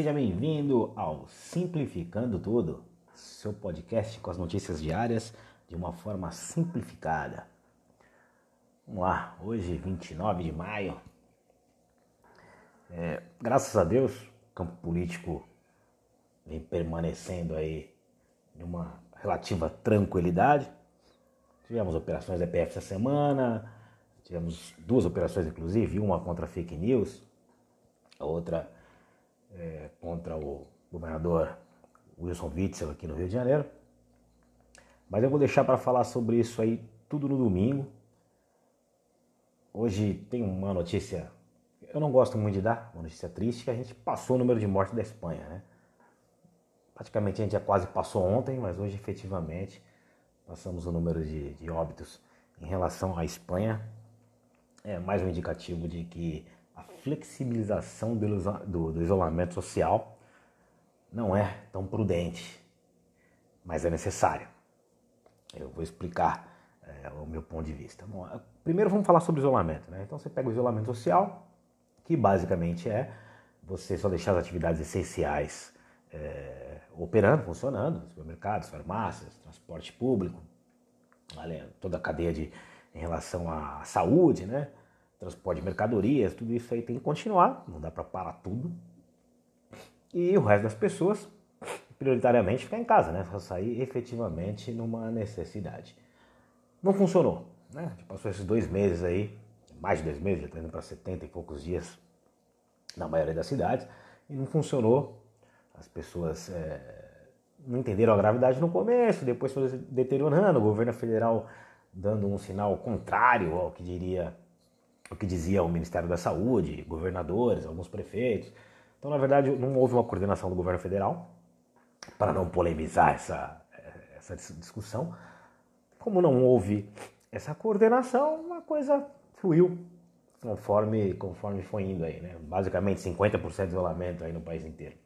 Seja bem-vindo ao Simplificando Tudo, seu podcast com as notícias diárias de uma forma simplificada. Vamos lá, hoje, 29 de maio. É, graças a Deus, o campo político vem permanecendo aí numa relativa tranquilidade. Tivemos operações da essa semana, tivemos duas operações inclusive, uma contra fake news, a outra é, contra o governador Wilson Witzel aqui no Rio de Janeiro. Mas eu vou deixar para falar sobre isso aí tudo no domingo. Hoje tem uma notícia, eu não gosto muito de dar, uma notícia triste, que a gente passou o número de mortes da Espanha, né? Praticamente a gente já quase passou ontem, mas hoje efetivamente passamos o número de, de óbitos em relação à Espanha. É mais um indicativo de que a flexibilização do, do, isolamento social não é tão prudente, mas é necessário. Eu vou explicar é, o meu ponto de vista. Bom, primeiro vamos falar sobre isolamento. Né? Então você pega o isolamento social, que basicamente é você só deixar as atividades essenciais é, operando, funcionando, supermercados, farmácias, transporte público, toda a cadeia de, em relação à saúde, né? Transporte de mercadorias, tudo isso aí tem que continuar, não dá para parar tudo. E o resto das pessoas, prioritariamente, ficar em casa, né? Só sair efetivamente numa necessidade. Não funcionou, né? Passou esses dois meses aí, mais de dois meses, já está indo para 70 e poucos dias na maioria das cidades, e não funcionou. As pessoas é, não entenderam a gravidade no começo, depois foi deteriorando, o governo federal dando um sinal contrário ao que diria o que dizia o Ministério da Saúde, governadores, alguns prefeitos. Então, na verdade, não houve uma coordenação do governo federal, para não polemizar essa, essa discussão. Como não houve essa coordenação, a coisa fluiu conforme, conforme foi indo aí, né? Basicamente 50% de isolamento aí no país inteiro.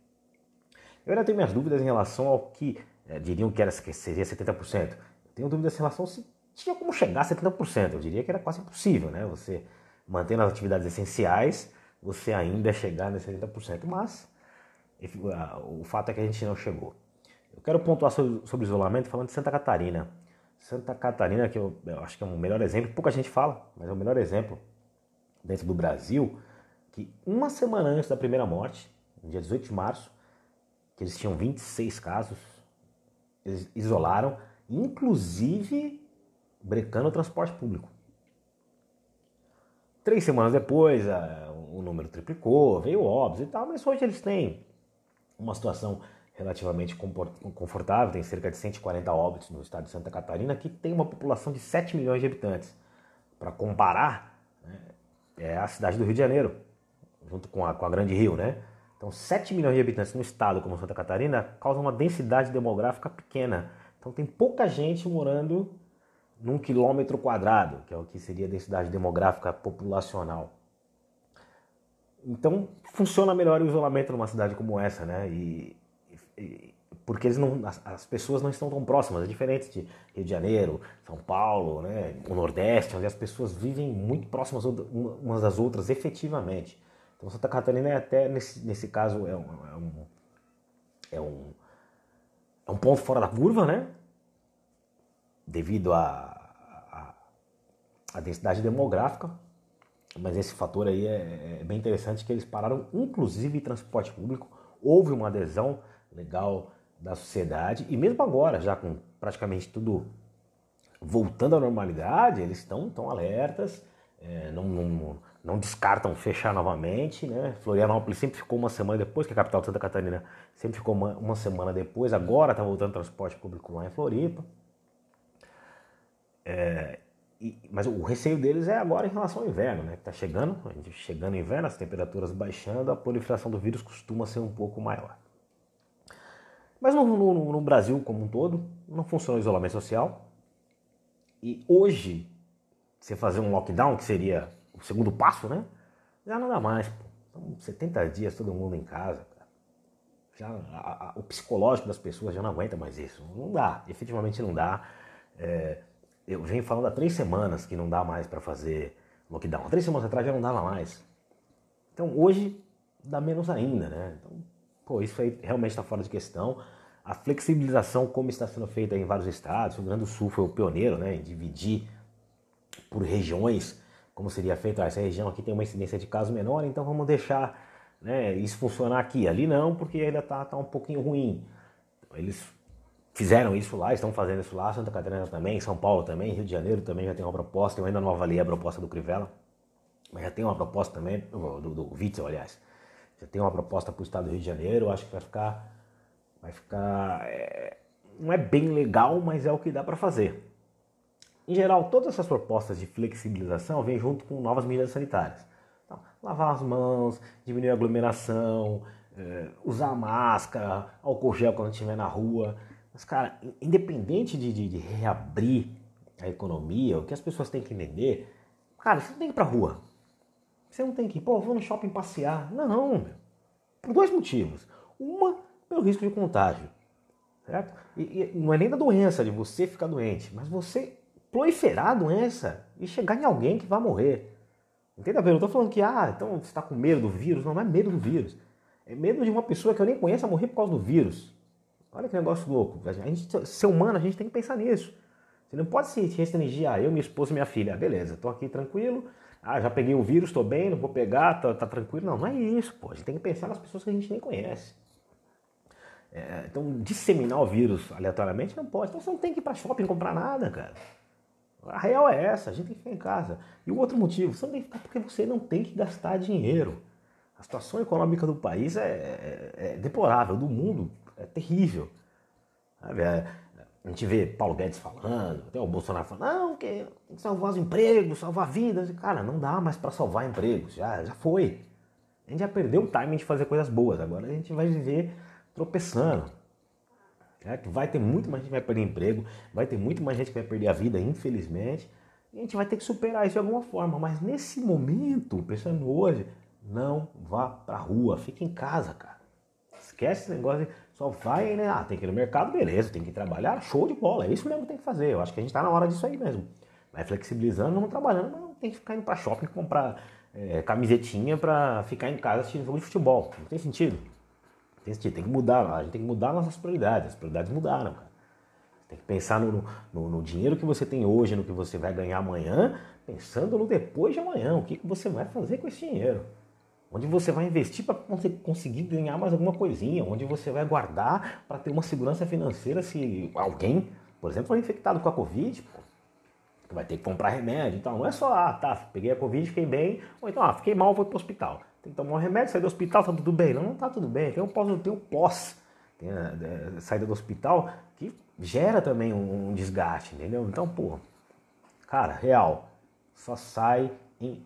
Eu ainda tenho minhas dúvidas em relação ao que é, diriam que, era, seria 70%. Eu tenho dúvidas em relação se tinha como chegar a 70%. Eu diria que era quase impossível, né? Você mantendo as atividades essenciais, você ainda chegar nesse 80%. Mas o fato é que a gente não chegou. Eu quero pontuar sobre, sobre isolamento falando de Santa Catarina. Santa Catarina, que eu, eu, acho que é o melhor exemplo, pouca gente fala, mas é o melhor exemplo dentro do Brasil, que uma semana antes da primeira morte, no dia 18 de março, que eles tinham 26 casos, eles isolaram, inclusive brecando o transporte público. Três semanas depois, o número triplicou, veio óbvio e tal, mas hoje eles têm uma situação relativamente confortável, tem cerca de 140 óbitos no estado de Santa Catarina, que tem uma população de 7 milhões de habitantes. Para comparar, né, é a cidade do Rio de Janeiro, junto com a, com a Grande Rio, né? Então, 7 milhões de habitantes no estado como Santa Catarina causa uma densidade demográfica pequena. Então, tem pouca gente morando num quilômetro quadrado, que é o que seria a densidade demográfica populacional. Então, funciona melhor o isolamento numa cidade como essa, né? E, e porque eles não, as, as, pessoas não estão tão próximas, é diferente de Rio de Janeiro, São Paulo, né? o Nordeste, onde as pessoas vivem muito próximas umas das outras efetivamente. Então, Santa Catarina é até, nesse, nesse caso, é um, é um, é um, é um ponto fora da curva, né? Devido à densidade demográfica, mas esse fator aí é, é, bem interessante que eles pararam inclusive transporte público, houve uma adesão legal da sociedade e mesmo agora, já com praticamente tudo voltando à normalidade, eles estão tão alertas, é, não, não, não, descartam fechar novamente, né? Florianópolis sempre ficou uma semana depois, que é a capital de Santa Catarina sempre ficou uma, uma semana depois, agora está voltando transporte público lá em Floripa. É, e, mas o receio deles é agora em relação ao inverno, né? Que está chegando, chegando o inverno, as temperaturas baixando, a proliferação do vírus costuma ser um pouco maior. Mas no, no, no Brasil como um todo, não funciona o isolamento social. E hoje, você fazer um lockdown, que seria o segundo passo, né? Já não dá mais. Pô. Então, 70 dias todo mundo em casa. Cara. Já, a, a, o psicológico das pessoas já não aguenta mais isso. Não dá, efetivamente não dá. É, eu venho falando há três semanas que não dá mais para fazer lockdown. Há três semanas atrás já não dava mais. Então hoje dá menos ainda, né? Então Pô, isso aí realmente está fora de questão. A flexibilização, como está sendo feita em vários estados, o Rio Grande do Sul foi o pioneiro né, em dividir por regiões, como seria feito. Ah, essa região aqui tem uma incidência de casos menor, então vamos deixar né, isso funcionar aqui. Ali não, porque ainda está tá um pouquinho ruim. Eles fizeram isso lá, estão fazendo isso lá, Santa Catarina também, São Paulo também, Rio de Janeiro também já tem uma proposta. Eu ainda não avaliei a proposta do Crivella, mas já tem uma proposta também, do, do Witzel, aliás. Já tem uma proposta para o estado do Rio de Janeiro, acho que vai ficar vai ficar. É, não é bem legal, mas é o que dá para fazer. Em geral, todas essas propostas de flexibilização vêm junto com novas medidas sanitárias. Então, lavar as mãos, diminuir a aglomeração, é, usar máscara, álcool gel quando estiver na rua. Mas, cara, independente de, de, de, reabrir a economia, o que as pessoas têm que entender, cara, você não tem que ir pra rua. Você não tem que ir, pô, vou no shopping passear. Não, meu. Por dois motivos. Uma, pelo risco de contágio. Certo? E, e, não é nem da doença, de você ficar doente, mas você proliferar a doença e chegar em alguém que vai morrer. Entenda bem? Eu não estou falando que, ah, então você está com medo do vírus. Não, não é medo do vírus. É medo de uma pessoa que eu nem conheço morrer por causa do vírus. Olha que negócio louco. A gente, ser humano, a gente tem que pensar nisso. Você não pode se restringir a ah, eu, minha esposa minha filha. Ah, beleza, estou aqui tranquilo. Ah, já peguei o vírus, estou bem, não vou pegar, tá, tá tranquilo. Não, não é isso, pô. A gente tem que pensar nas pessoas que a gente nem conhece. É, então, disseminar o vírus aleatoriamente não pode. Então, você não tem que ir para shopping comprar nada, cara. A real é essa, a gente tem que ficar em casa. E o outro motivo, você não tem que ficar porque você não tem que gastar dinheiro. A situação econômica do país é, é, é deplorável, do mundo é terrível. É, a gente vê Paulo Guedes falando, até o Bolsonaro falando, não, que tem que salvar os empregos, salvar vidas. Cara, não dá mais para salvar empregos, já, já foi. A gente já perdeu o timing de fazer coisas boas, agora a gente vai viver tropeçando. Certo? Vai ter muito mais gente que vai perder emprego, vai ter muito mais gente que vai perder a vida, infelizmente. E a gente vai ter que superar isso de alguma forma. Mas nesse momento, pensando hoje, não vá pra rua, fique em casa, cara. Esquece esse negócio de só vai, né? Ah, tem que ir no mercado, beleza, tem que trabalhar, show de bola. É isso mesmo que tem que fazer. Eu acho que a gente tá na hora disso aí mesmo. Vai flexibilizando, vamos trabalhando, mas não tem que ficar indo pra shopping comprar é, camisetinha pra ficar em casa assistindo jogo de futebol. Não tem sentido. Tem sentido, tem que mudar, a gente tem que mudar nossas prioridades. As prioridades mudaram, cara. Tem que pensar no, no, no, dinheiro que você tem hoje, no que você vai ganhar amanhã, pensando no depois de amanhã, o que, que você vai fazer com esse dinheiro. Onde você vai investir para conseguir ganhar mais alguma coisinha, onde você vai guardar para ter uma segurança financeira se alguém, por exemplo, for infectado com a Covid, vai ter que comprar remédio. Então não é só, ah, tá, peguei a Covid, fiquei bem, ou então, ah, fiquei mal, vou para o hospital tem que tomar um remédio, sair do hospital, tá tudo bem. Não, não tá tudo bem. Tem o pós, tem o pós, tem a, a, a saída do hospital, que gera também um, um, desgaste, entendeu? Então, pô, cara, real, só sai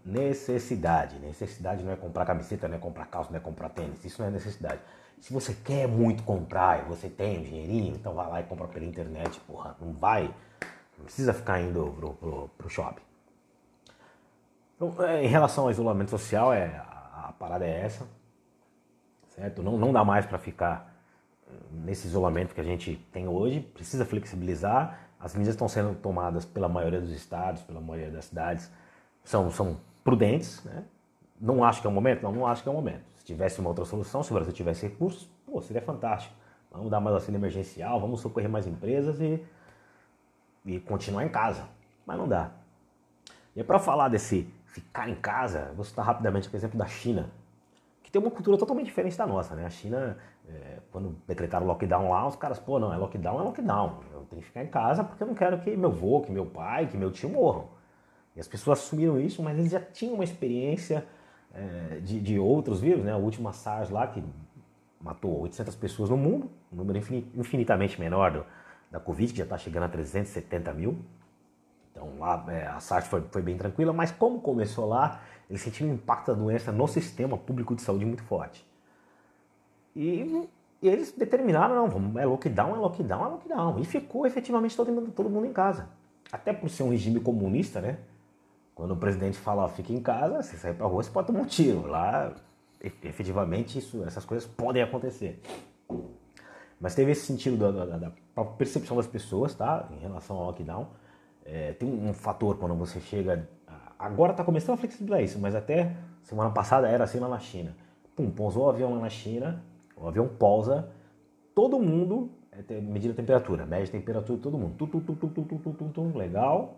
necessidade. Necessidade não é comprar camiseta, não é comprar calça, não é comprar tênis. Isso não é necessidade. Se você quer muito comprar e você tem um dinheirinho, então vai lá e compra pela internet, porra. Não vai, não precisa ficar indo pro, pro, pro shopping. Então, é, em relação ao isolamento social, é a parada é essa, certo? Não, não dá mais para ficar eh, nesse isolamento que a gente tem hoje, precisa flexibilizar. As medidas estão sendo tomadas pela maioria dos estados, pela maioria das cidades, são, são prudentes, né? Não acho que é o momento? Não, não acho que é o momento. Se tivesse uma outra solução, se o Brasil tivesse recursos, pô, seria fantástico. Vamos dar mais auxílio emergencial, vamos socorrer mais empresas e, e continuar em casa. Mas não dá. E para falar desse ficar em casa, vou citar rapidamente o exemplo da China, que tem uma cultura totalmente diferente da nossa, né? A China, é, quando decretaram lockdown lá, os caras, pô, não, é lockdown, é lockdown. Eu tenho que ficar em casa porque eu não quero que meu avô, que meu pai, que meu tio morram. E as pessoas assumiram isso, mas eles já tinham uma experiência é, de, de outros vírus, né? A última SARS lá, que matou 800 pessoas no mundo, um número infinitamente menor do, da Covid, que já está chegando a 370 mil. Então lá é, a SARS foi, foi, bem tranquila, mas como começou lá, eles sentiram o impacto da doença no sistema público de saúde muito forte. E, e eles determinaram, não, vamos, é lockdown, é lockdown, é lockdown. E ficou efetivamente todo mundo, todo mundo em casa. Até por ser um regime comunista, né? Quando o presidente fala, ó, fica em casa, você sai pra rua, você pode tomar um tiro. Lá, efetivamente, isso, essas coisas podem acontecer. Mas teve esse sentido da, da, da percepção das pessoas, tá? Em relação ao lockdown. É, tem um fator quando você chega. Agora está começando a flexibilizar isso, mas até semana passada era assim lá na China. Pum, pousou o avião lá na China, O avião pousa, todo mundo é medida a temperatura, mede a temperatura de todo mundo. Tum, tum, tum, tum, tum, tum, tum, tum, legal.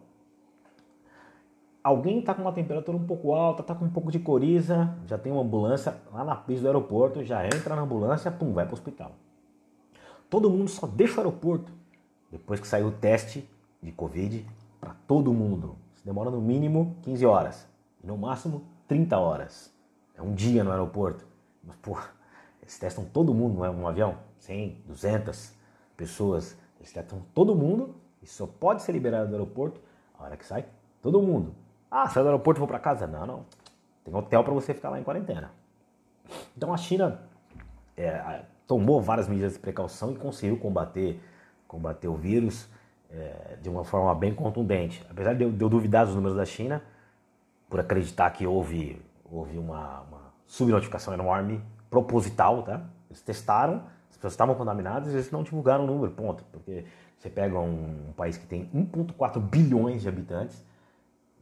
Alguém está com uma temperatura um pouco alta, está com um pouco de coriza, já tem uma ambulância lá na pista do aeroporto, já entra na ambulância, pum, vai para o hospital. Todo mundo só deixa o aeroporto depois que saiu o teste de Covid para todo mundo. Isso demora no mínimo 15 horas, no máximo 30 horas. É um dia no aeroporto. Mas, pô, eles testam todo mundo, não é um avião? 100, 200 pessoas. Eles testam todo mundo e só pode ser liberado do aeroporto a hora que sai todo mundo. Ah, sai do aeroporto e vou para casa? Não, não. Tem hotel para você ficar lá em quarentena. Então a China é, tomou várias medidas de precaução e conseguiu combater, combater o vírus é, de uma forma bem contundente. Apesar de eu, de eu, duvidar dos números da China, por acreditar que houve, houve uma, uma subnotificação enorme, proposital, tá? Eles testaram, as pessoas estavam contaminadas e eles não divulgaram o número, ponto. Porque você pega um, um país que tem 1,4 bilhões de habitantes,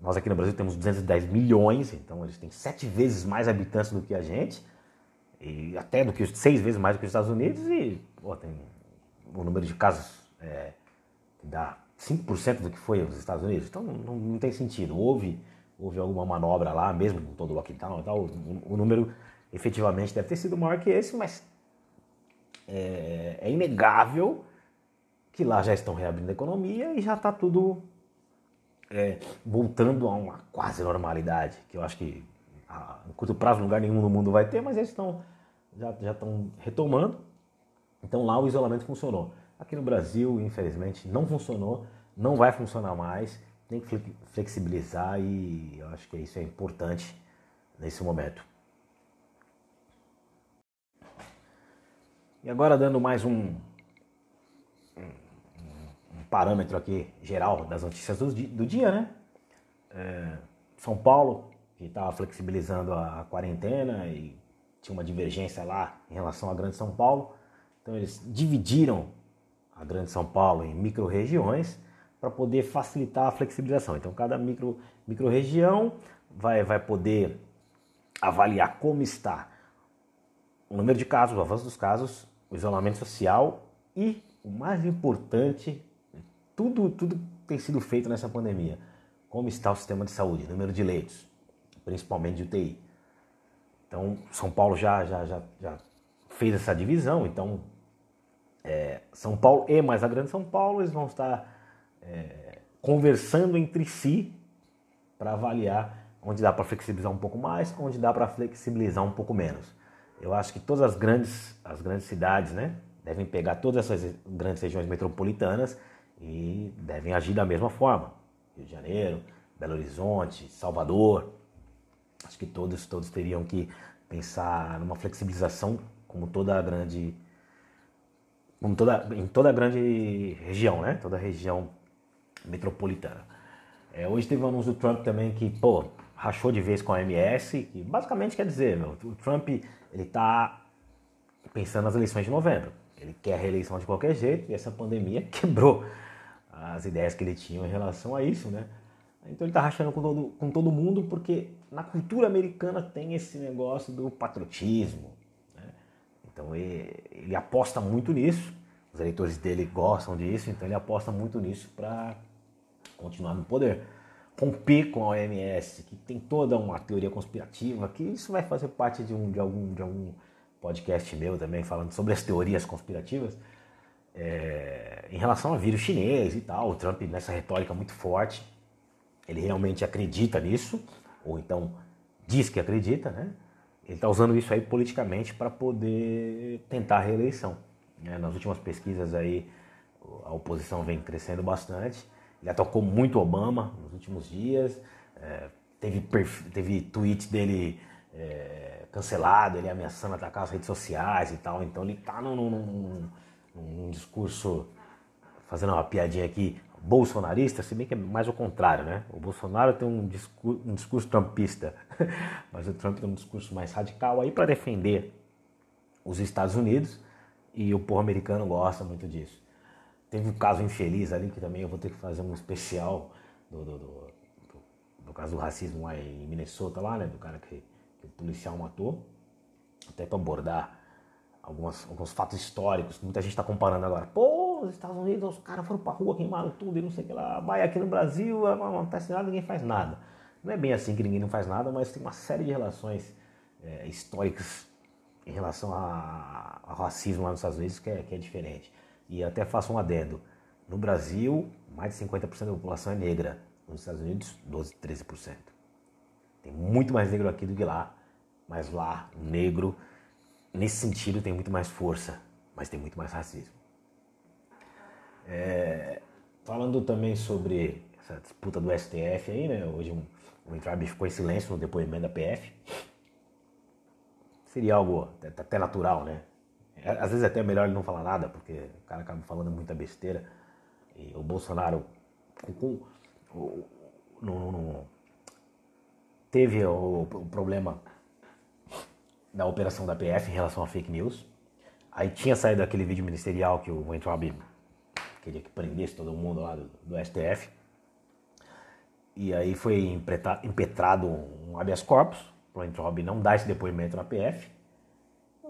nós aqui no Brasil temos 210 milhões, então eles têm sete vezes mais habitantes do que a gente, e até do que seis vezes mais do que os Estados Unidos, e pô, tem o número de casos é, dá 5% do que foi os Estados Unidos. Então não, não, tem sentido. Houve, houve alguma manobra lá, mesmo com todo o lockdown e tal. O, o, número efetivamente deve ter sido maior que esse, mas é, é inegável que lá já estão reabrindo a economia e já está tudo é, voltando a uma quase normalidade, que eu acho que em curto prazo lugar nenhum no mundo vai ter, mas eles estão já, já estão retomando. Então lá o isolamento funcionou. Aqui no Brasil, infelizmente, não funcionou, não vai funcionar mais, tem que flexibilizar e eu acho que isso é importante nesse momento. E agora dando mais um parâmetro aqui geral das notícias do, do dia, né? É, São Paulo, que estava flexibilizando a, a quarentena e tinha uma divergência lá em relação à Grande São Paulo. Então eles dividiram a Grande São Paulo em micro-regiões para poder facilitar a flexibilização. Então, cada micro, micro-região vai, vai poder avaliar como está o número de casos, o avanço dos casos, o isolamento social e, o mais importante, tudo, tudo tem sido feito nessa pandemia. Como está o sistema de saúde, número de leitos, principalmente de UTI. Então, São Paulo já, já, já, já fez essa divisão, então é, São Paulo e mais a Grande São Paulo, eles vão estar é, conversando entre si para avaliar onde dá para flexibilizar um pouco mais, onde dá para flexibilizar um pouco menos. Eu acho que todas as grandes, as grandes cidades né, devem pegar todas essas grandes regiões metropolitanas e devem agir da mesma forma. Rio de Janeiro, Belo Horizonte, Salvador. Acho que todos, todos teriam que pensar numa flexibilização como toda a grande como toda, em toda a grande região, né? Toda a região metropolitana. É, hoje teve um anúncio do Trump também que, pô, rachou de vez com a MS, que basicamente quer dizer, meu, o Trump, ele tá pensando nas eleições de novembro. Ele quer reeleição de qualquer jeito e essa pandemia quebrou as ideias que ele tinha em relação a isso, né? Então ele tá rachando com todo, com todo mundo porque na cultura americana tem esse negócio do patriotismo, então ele, ele aposta muito nisso, os eleitores dele gostam disso, então ele aposta muito nisso para continuar no poder. Romper com a OMS, que tem toda uma teoria conspirativa, que isso vai fazer parte de, um, de, algum, de algum podcast meu também, falando sobre as teorias conspirativas. É, em relação ao vírus chinês e tal, o Trump nessa retórica muito forte, ele realmente acredita nisso, ou então diz que acredita, né? ele está usando isso aí politicamente para poder tentar a reeleição. Né? Nas últimas pesquisas aí, a oposição vem crescendo bastante. Ele atacou muito Obama nos últimos dias. É, teve, teve tweet dele é, cancelado, ele ameaçando atacar as redes sociais e tal. Então ele está num, num, num, num discurso, fazendo uma piadinha aqui, bolsonarista, se bem que é mais o contrário, né? O Bolsonaro tem um discurso, um discurso trumpista, mas o Trump tem um discurso mais radical aí para defender os Estados Unidos e o povo americano gosta muito disso. Teve um caso infeliz ali que também eu vou ter que fazer um especial do, do, do, do caso do racismo lá em Minnesota, lá, né? Do cara que, que o policial matou, até para abordar algumas, alguns fatos históricos. Muita gente está comparando agora. Pô, os Estados Unidos, os caras foram pra rua, queimaram tudo e não sei o que lá. Vai aqui no Brasil, não acontece nada, ninguém faz nada. Não é bem assim que ninguém não faz nada, mas tem uma série de relações é, históricas em relação ao racismo lá nos Estados Unidos que é, que é diferente. E até faço um adendo. No Brasil, mais de 50% da população é negra. Nos Estados Unidos, 12, 13%. Tem muito mais negro aqui do que lá. Mas lá, negro, nesse sentido, tem muito mais força. Mas tem muito mais racismo. É, falando também sobre essa disputa do STF aí, né? Hoje um, o Entrabe ficou em silêncio no depoimento da PF. Seria algo até natural, né? É, às vezes é até melhor ele não falar nada, porque o cara acaba falando muita besteira. E o Bolsonaro com, com, no, no, teve o, o, problema da operação da PF em relação a fake news. Aí tinha saído aquele vídeo ministerial que o Weintraub queria que prendesse todo mundo lá do, do STF. E aí foi impetrado um habeas corpus para o Weintraub não dar esse depoimento na PF.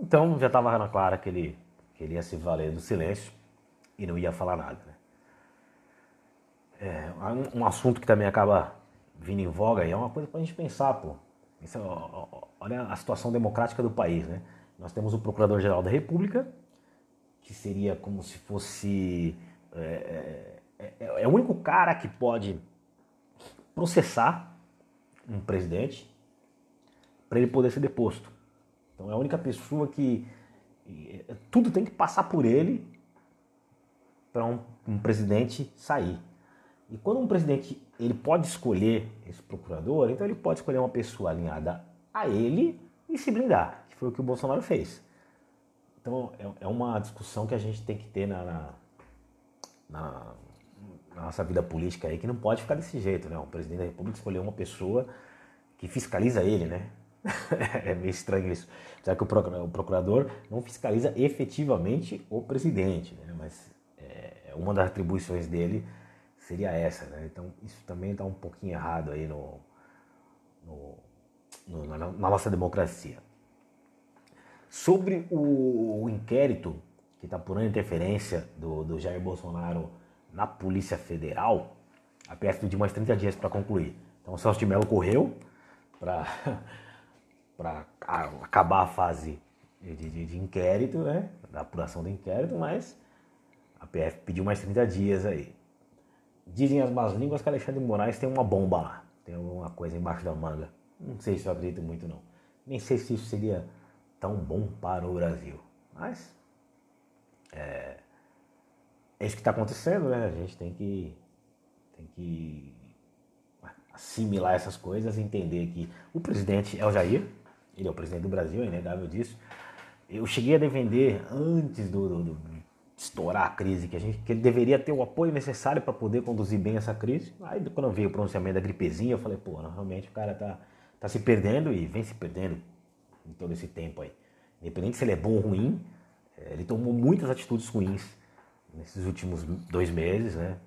Então já estava na clara que ele, que ele ia se valer do silêncio e não ia falar nada. Né? É, um assunto que também acaba vindo em voga e é uma coisa para a gente pensar, pô. É, olha a situação democrática do país, né? Nós temos o Procurador-Geral da República, que seria como se fosse. É, é, é, é o único cara que pode processar um presidente para ele poder ser deposto. Então é a única pessoa que tudo tem que passar por ele para um, um, presidente sair. E quando um presidente ele pode escolher esse procurador, então ele pode escolher uma pessoa alinhada a ele e se blindar, que foi o que o Bolsonaro fez. Então é, é uma discussão que a gente tem que ter na, na, na, na nossa vida política aí, que não pode ficar desse jeito, né? O presidente da República escolheu uma pessoa que fiscaliza ele, né? é meio estranho isso. Já que o procurador não fiscaliza efetivamente o presidente, né? mas é, uma das atribuições dele seria essa. Né? Então isso também está um pouquinho errado aí no, no, no na, na, nossa democracia. Sobre o, o inquérito que está por interferência do, do Jair Bolsonaro na Polícia Federal, a PF pediu mais 30 dias para concluir. Então o Celso de Mello correu para para acabar a fase de, de, de, inquérito, né? Da apuração do inquérito, mas a PF pediu mais 30 dias aí. Dizem as más línguas que Alexandre Moraes tem uma bomba lá, tem alguma coisa embaixo da manga. Não sei se eu acredito muito não. Nem sei se isso seria tão bom para o Brasil. Mas é, é isso que está acontecendo, né? A gente tem que, tem que assimilar essas coisas entender que o presidente é o Jair, ele é o presidente do Brasil, é inegável disso. Eu cheguei a defender antes do, do, do estourar a crise que a gente que ele deveria ter o apoio necessário para poder conduzir bem essa crise. Aí quando veio o pronunciamento da gripezinha, eu falei, pô, realmente o cara tá, tá se perdendo e vem se perdendo em todo esse tempo aí. Independente se ele é bom ou ruim, é, ele tomou muitas atitudes ruins nesses últimos dois meses, né?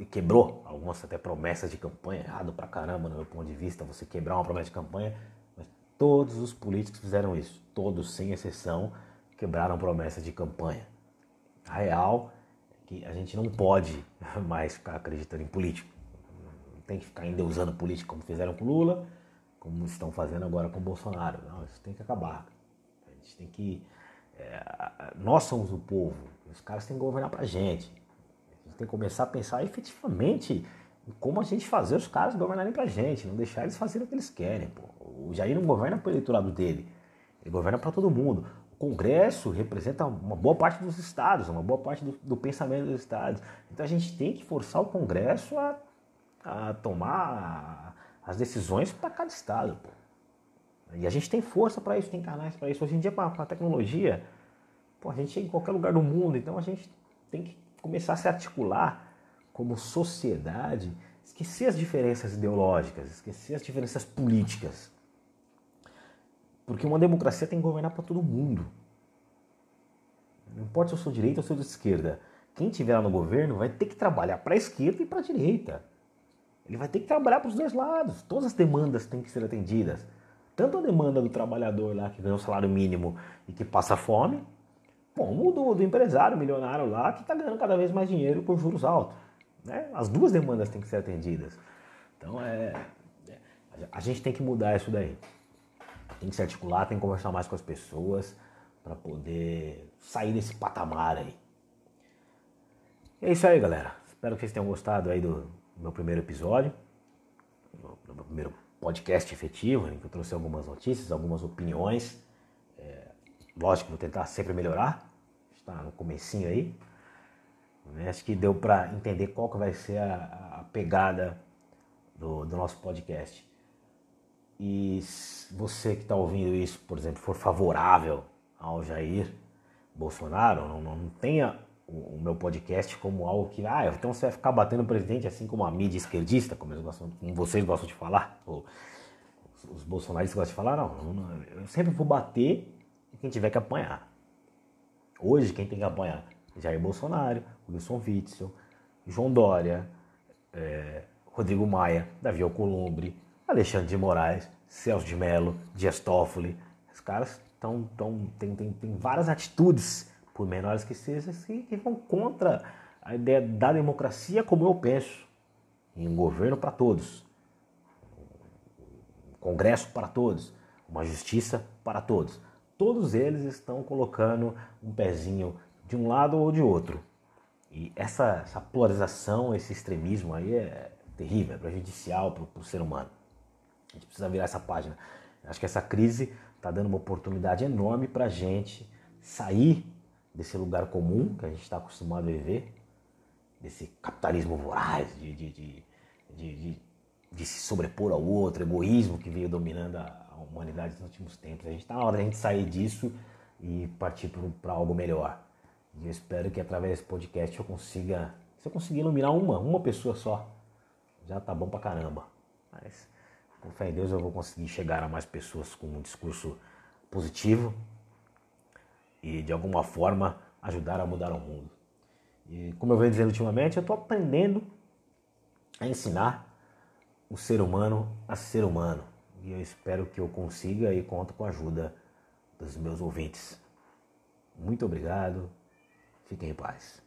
e quebrou algumas até promessas de campanha, errado pra caramba no meu ponto de vista, você quebrar uma promessa de campanha, mas todos os políticos fizeram isso, todos sem exceção quebraram promessas de campanha. A real é que a gente não pode mais ficar acreditando em político. Não tem que ficar ainda usando político como fizeram com Lula, como estão fazendo agora com Bolsonaro. Não, isso tem que acabar. A gente tem que. É, nós somos o povo, os caras têm que governar pra gente tem que começar a pensar efetivamente em como a gente fazer os caras governarem pra gente, não deixar eles fazerem o que eles querem. Pô. O Jair não governa para o eleitorado dele, ele governa para todo mundo. Congresso representa uma boa parte dos estados, uma boa parte do, do pensamento dos estados. Então a gente tem que forçar o Congresso a, a tomar as decisões para cada estado. Pô. E a gente tem força para isso, tem canais para isso. Hoje em dia, com a, tecnologia, pô, a gente chega em qualquer lugar do mundo, então a gente tem que começar a se articular como sociedade, esquecer as diferenças ideológicas, esquecer as diferenças políticas. Porque uma democracia tem que governar para todo mundo. Não importa se eu sou direita ou sou de esquerda. Quem estiver lá no governo vai ter que trabalhar para a esquerda e para a direita. Ele vai ter que trabalhar para os dois lados. Todas as demandas têm que ser atendidas. tanto a demanda do trabalhador lá que ganha o salário mínimo e que passa fome, como do, do empresário milionário lá que está ganhando cada vez mais dinheiro com juros altos. Né? As duas demandas têm que ser atendidas. Então é, é, a gente tem que mudar isso daí. Tem que se articular, tem que conversar mais com as pessoas para poder sair desse patamar aí. É isso aí, galera. Espero que vocês tenham gostado aí do meu primeiro episódio, do meu primeiro podcast efetivo, em que eu trouxe algumas notícias, algumas opiniões. É, lógico, vou tentar sempre melhorar. Está no comecinho aí. Né? Acho que deu para entender qual que vai ser a, a pegada do, do, nosso podcast. E você que está ouvindo isso, por exemplo, for favorável ao Jair Bolsonaro, não, não tenha o, meu podcast como algo que, ah, então você vai ficar batendo o presidente assim como a mídia esquerdista, como, gostam, como vocês gostam de falar, ou os, os bolsonaristas gostam de falar, não, não, eu sempre vou bater quem tiver que apanhar. Hoje, quem tem que apanhar? Jair Bolsonaro, Wilson Witzel, João Dória, é, Rodrigo Maia, Davi Alcolumbre, Alexandre de Moraes, Celso de Mello, Dias Toffoli. Os caras tão, tão, tem, tem, tem várias atitudes, por menores que sejam, que, que vão contra a ideia da democracia como eu penso. Em um governo para todos, um congresso para todos, uma justiça para todos. Todos eles estão colocando um pezinho de um lado ou de outro. E essa, essa polarização, esse extremismo aí é terrível, é prejudicial para o ser humano. A gente precisa virar essa página. Acho que essa crise está dando uma oportunidade enorme para a gente sair desse lugar comum que a gente está acostumado a viver, desse capitalismo voraz, de, de, de, de, se sobrepor ao outro, egoísmo que veio dominando a humanidade nos últimos tempos. A gente está na hora de a gente sair disso e partir para algo melhor. E eu espero que através desse podcast eu consiga, se eu conseguir iluminar uma, uma pessoa só, já tá bom pra caramba. Mas com fé em Deus eu vou conseguir chegar a mais pessoas com um discurso positivo e de alguma forma ajudar a mudar o mundo. E como eu venho dizendo ultimamente, eu estou aprendendo a ensinar o ser humano a ser humano. E eu espero que eu consiga e conto com a ajuda dos meus ouvintes. Muito obrigado. Fiquem em paz.